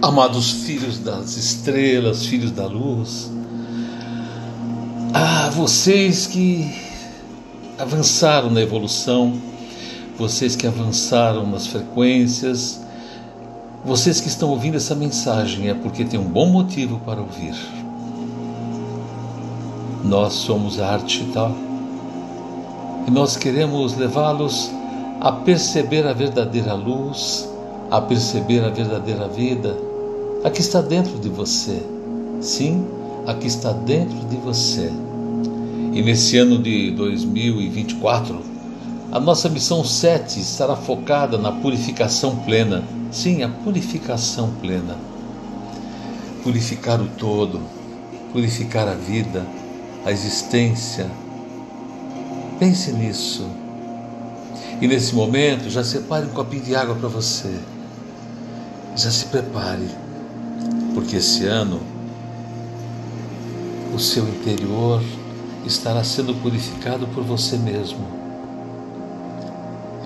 Amados filhos das estrelas, filhos da luz, ah, vocês que avançaram na evolução, vocês que avançaram nas frequências, vocês que estão ouvindo essa mensagem é porque tem um bom motivo para ouvir. Nós somos a arte tal e nós queremos levá-los a perceber a verdadeira luz, a perceber a verdadeira vida. Aqui está dentro de você. Sim, aqui está dentro de você. E nesse ano de 2024, a nossa missão 7 estará focada na purificação plena. Sim, a purificação plena. Purificar o todo, purificar a vida, a existência. Pense nisso. E nesse momento, já separe um copinho de água para você. Já se prepare, porque esse ano o seu interior estará sendo purificado por você mesmo.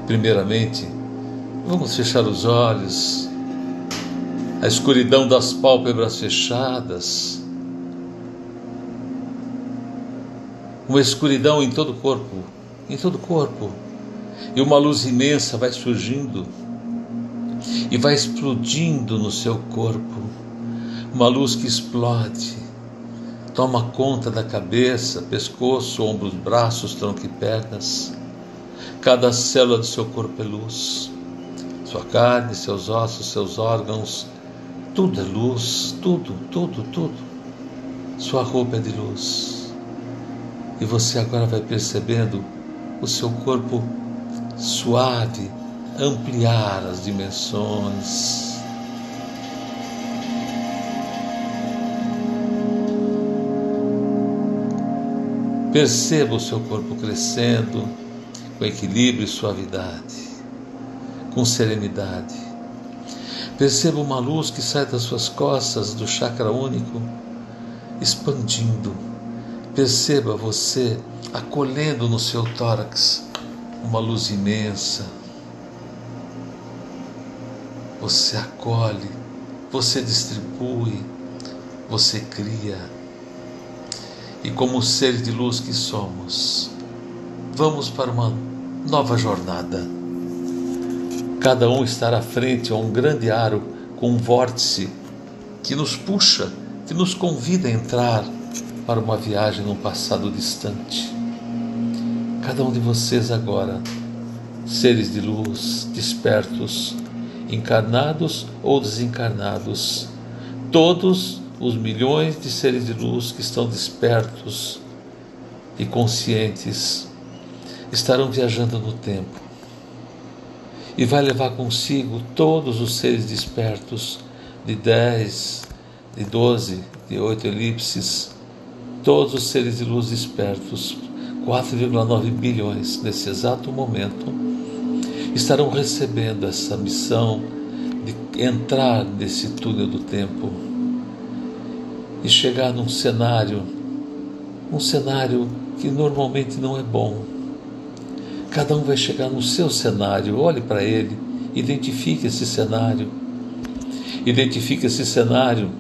Primeiramente, vamos fechar os olhos, a escuridão das pálpebras fechadas, uma escuridão em todo o corpo, em todo o corpo, e uma luz imensa vai surgindo e vai explodindo no seu corpo, uma luz que explode Toma conta da cabeça, pescoço, ombros, braços, tronco e pernas. Cada célula do seu corpo é luz. Sua carne, seus ossos, seus órgãos, tudo é luz, tudo, tudo, tudo. Sua roupa é de luz. E você agora vai percebendo o seu corpo suave ampliar as dimensões Perceba o seu corpo crescendo com equilíbrio e suavidade, com serenidade. Perceba uma luz que sai das suas costas do chakra único, expandindo. Perceba você acolhendo no seu tórax uma luz imensa. Você acolhe, você distribui, você cria e como seres de luz que somos, vamos para uma nova jornada. Cada um estará frente a um grande aro com um vórtice que nos puxa, que nos convida a entrar para uma viagem num passado distante. Cada um de vocês agora, seres de luz, despertos, encarnados ou desencarnados, todos os milhões de seres de luz que estão despertos e conscientes estarão viajando no tempo. E vai levar consigo todos os seres despertos de dez, de doze, de oito elipses, todos os seres de luz despertos, 4,9 bilhões nesse exato momento, estarão recebendo essa missão de entrar nesse túnel do tempo e chegar num cenário, um cenário que normalmente não é bom. Cada um vai chegar no seu cenário, olhe para ele, identifique esse cenário. Identifique esse cenário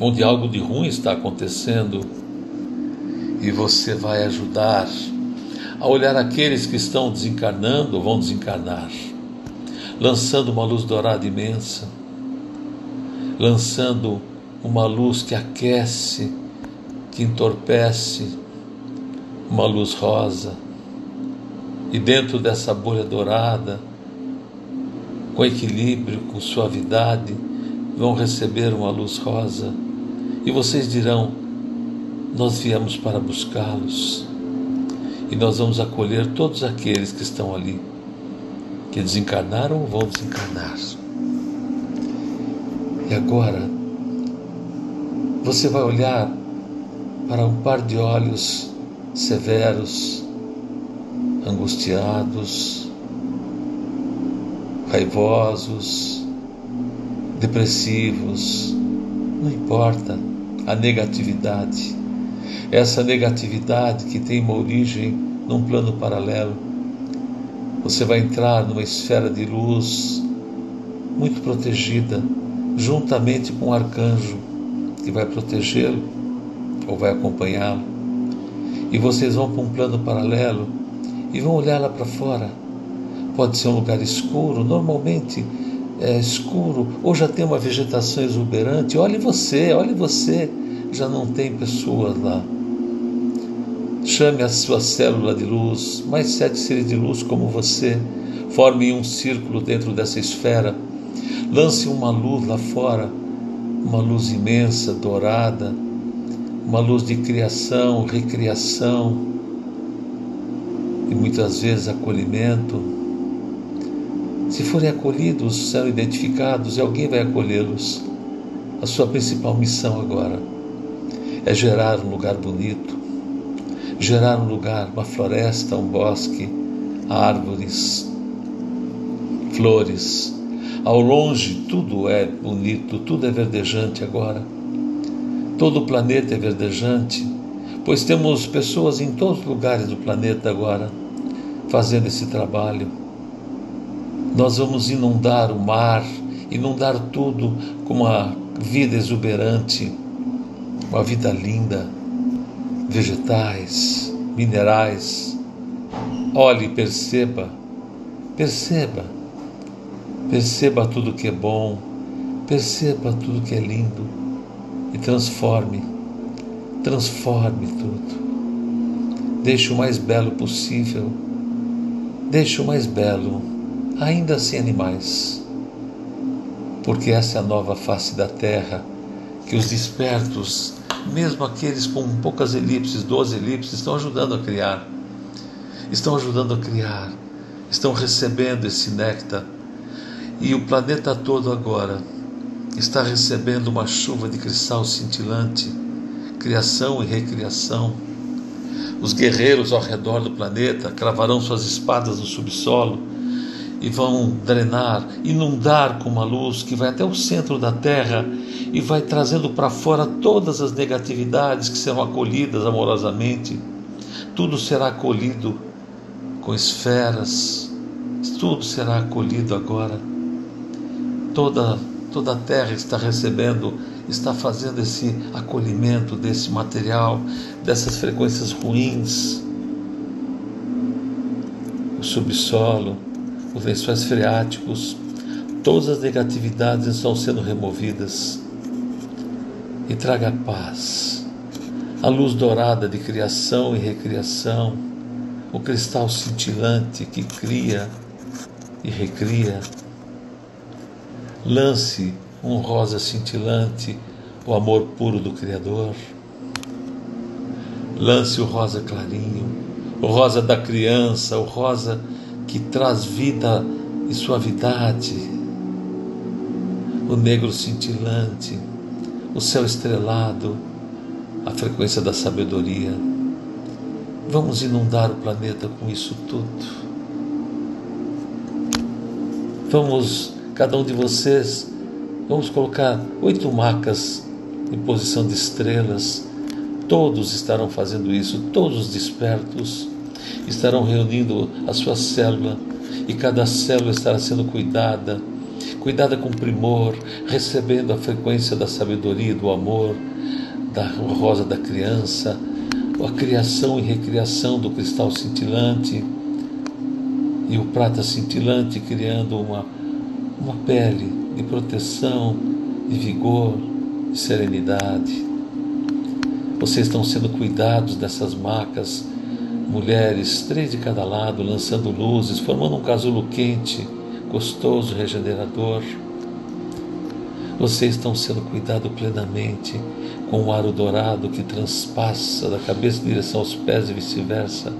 onde algo de ruim está acontecendo e você vai ajudar a olhar aqueles que estão desencarnando ou vão desencarnar, lançando uma luz dourada imensa, lançando uma luz que aquece, que entorpece, uma luz rosa. E dentro dessa bolha dourada, com equilíbrio, com suavidade, vão receber uma luz rosa. E vocês dirão: Nós viemos para buscá-los. E nós vamos acolher todos aqueles que estão ali, que desencarnaram ou vão desencarnar. E agora, você vai olhar para um par de olhos severos, angustiados, raivosos, depressivos, não importa a negatividade. Essa negatividade que tem uma origem num plano paralelo. Você vai entrar numa esfera de luz muito protegida, juntamente com o arcanjo que vai protegê-lo ou vai acompanhá-lo. E vocês vão para um plano paralelo e vão olhar lá para fora. Pode ser um lugar escuro, normalmente é escuro, ou já tem uma vegetação exuberante. Olhe você, olhe você, já não tem pessoas lá. Chame a sua célula de luz, mais sete seres de luz como você, forme um círculo dentro dessa esfera, lance uma luz lá fora, uma luz imensa, dourada, uma luz de criação, recriação e muitas vezes acolhimento. Se forem acolhidos, serão identificados e alguém vai acolhê-los. A sua principal missão agora é gerar um lugar bonito, gerar um lugar, uma floresta, um bosque, árvores, flores. Ao longe tudo é bonito, tudo é verdejante agora. Todo o planeta é verdejante, pois temos pessoas em todos os lugares do planeta agora fazendo esse trabalho. Nós vamos inundar o mar, inundar tudo com uma vida exuberante, uma vida linda, vegetais, minerais. Olhe, perceba, perceba, perceba tudo que é bom, perceba tudo que é lindo e transforme, transforme tudo. Deixe o mais belo possível, deixe o mais belo, ainda sem animais, porque essa é a nova face da terra que os despertos mesmo aqueles com poucas elipses, 12 elipses, estão ajudando a criar. Estão ajudando a criar, estão recebendo esse néctar. E o planeta todo agora está recebendo uma chuva de cristal cintilante, criação e recriação. Os guerreiros ao redor do planeta cravarão suas espadas no subsolo e vão drenar, inundar com uma luz que vai até o centro da Terra e vai trazendo para fora todas as negatividades que serão acolhidas amorosamente. Tudo será acolhido com esferas, tudo será acolhido agora. Toda, toda a Terra está recebendo, está fazendo esse acolhimento desse material, dessas frequências ruins. O subsolo, os lençóis freáticos, todas as negatividades estão sendo removidas. E traga paz, a luz dourada de criação e recriação, o cristal cintilante que cria e recria. Lance um rosa cintilante, o amor puro do Criador. Lance o rosa clarinho, o rosa da criança, o rosa que traz vida e suavidade, o negro cintilante, o céu estrelado, a frequência da sabedoria. Vamos inundar o planeta com isso tudo. Vamos, cada um de vocês, vamos colocar oito macas em posição de estrelas. Todos estarão fazendo isso, todos despertos estarão reunindo a sua célula e cada célula estará sendo cuidada, cuidada com primor, recebendo a frequência da sabedoria, do amor, da rosa da criança, a criação e recriação do cristal cintilante e o prata cintilante criando uma, uma pele de proteção, de vigor, de serenidade. Vocês estão sendo cuidados dessas macas mulheres, três de cada lado, lançando luzes, formando um casulo quente, gostoso, regenerador. Vocês estão sendo cuidados plenamente com o aro dourado que transpassa da cabeça em direção aos pés e vice-versa.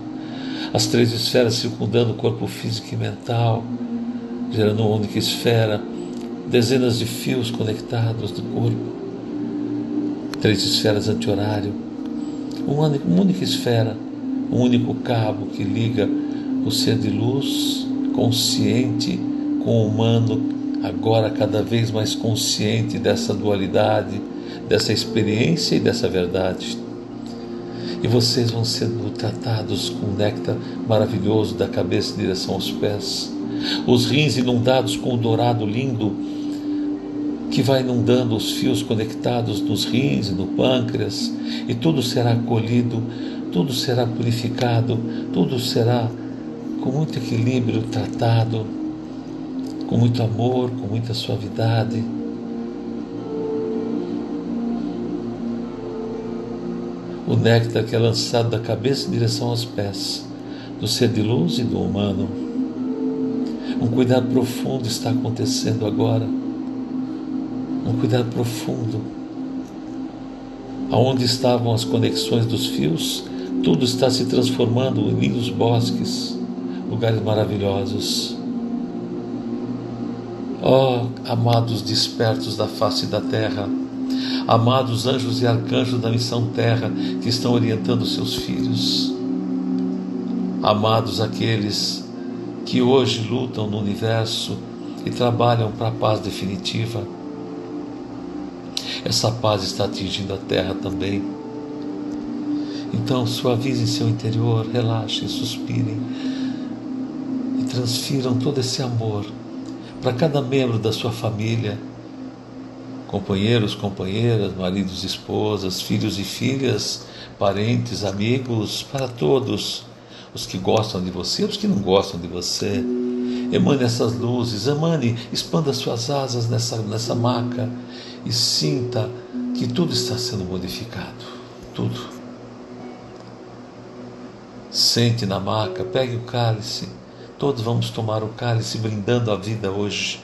As três esferas circundando o corpo físico e mental, gerando uma única esfera, dezenas de fios conectados do corpo. Três esferas anti-horário, uma única esfera um único cabo que liga o ser de luz consciente com o humano, agora cada vez mais consciente dessa dualidade, dessa experiência e dessa verdade. E vocês vão sendo tratados com um néctar maravilhoso da cabeça em direção aos pés. Os rins inundados com o dourado lindo, que vai inundando os fios conectados nos rins e no pâncreas, e tudo será acolhido, tudo será purificado, tudo será com muito equilíbrio tratado, com muito amor, com muita suavidade. O néctar que é lançado da cabeça em direção aos pés, do ser de luz e do humano. Um cuidado profundo está acontecendo agora um cuidado profundo. Aonde estavam as conexões dos fios, tudo está se transformando em lindos bosques, lugares maravilhosos. Oh, amados despertos da face da terra, amados anjos e arcanjos da missão terra que estão orientando seus filhos, amados aqueles que hoje lutam no universo e trabalham para a paz definitiva. Essa paz está atingindo a terra também. Então, suavizem seu interior, relaxem, suspirem e transfiram todo esse amor para cada membro da sua família, companheiros, companheiras, maridos, esposas, filhos e filhas, parentes, amigos, para todos, os que gostam de você, os que não gostam de você. Emane essas luzes, emane, expanda suas asas nessa, nessa maca e sinta que tudo está sendo modificado. Tudo. Sente na maca, pegue o cálice. Todos vamos tomar o cálice brindando a vida hoje.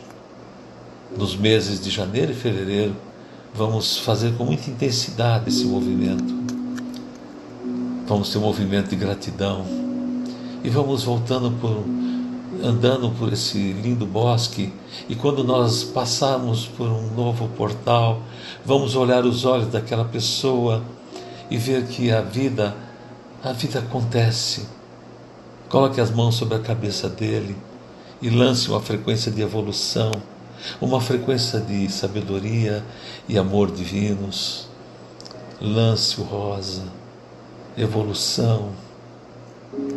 Nos meses de janeiro e fevereiro, vamos fazer com muita intensidade esse movimento. Vamos ter um movimento de gratidão. E vamos voltando por andando por esse lindo bosque e quando nós passarmos por um novo portal, vamos olhar os olhos daquela pessoa e ver que a vida, a vida acontece. Coloque as mãos sobre a cabeça dele e lance uma frequência de evolução, uma frequência de sabedoria e amor divinos. Lance o rosa, evolução,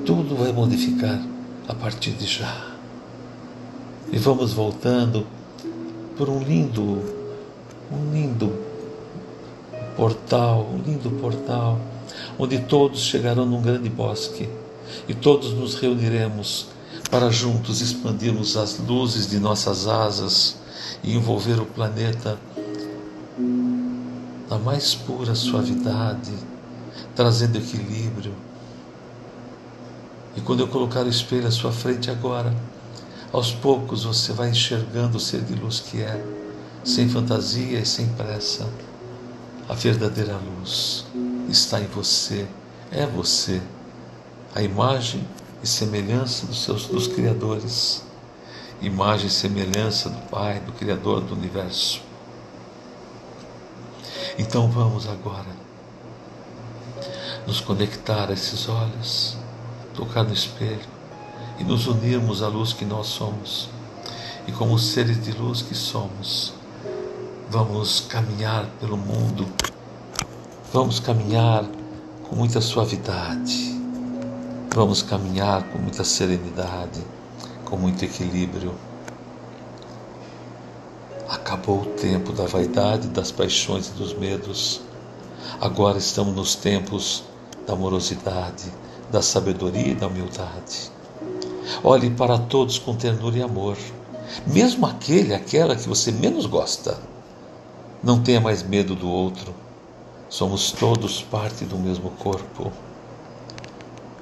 tudo vai modificar a partir de já. E vamos voltando por um lindo, um lindo portal, um lindo portal, onde todos chegarão num grande bosque e todos nos reuniremos para juntos expandirmos as luzes de nossas asas e envolver o planeta na mais pura suavidade, trazendo equilíbrio e quando eu colocar o espelho à sua frente agora, aos poucos você vai enxergando o ser de luz que é, sem fantasia e sem pressa. A verdadeira luz está em você, é você, a imagem e semelhança dos seus dos criadores, imagem e semelhança do Pai, do Criador do universo. Então vamos agora nos conectar a esses olhos tocar no espelho e nos unirmos à luz que nós somos. E como seres de luz que somos, vamos caminhar pelo mundo, vamos caminhar com muita suavidade, vamos caminhar com muita serenidade, com muito equilíbrio. Acabou o tempo da vaidade, das paixões e dos medos. Agora estamos nos tempos da amorosidade, da sabedoria e da humildade. Olhe para todos com ternura e amor, mesmo aquele, aquela que você menos gosta. Não tenha mais medo do outro. Somos todos parte do mesmo corpo.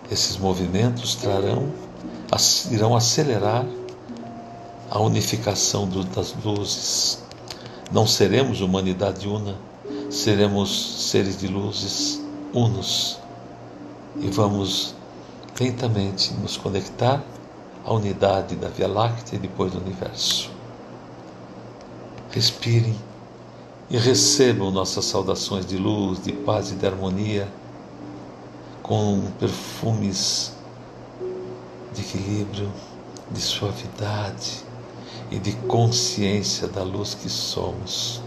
Esses movimentos trarão, irão acelerar a unificação das luzes. Não seremos humanidade una, seremos seres de luzes unos e vamos lentamente nos conectar à unidade da Via Láctea e depois do universo. Respirem e recebam nossas saudações de luz, de paz e de harmonia com perfumes de equilíbrio, de suavidade e de consciência da luz que somos.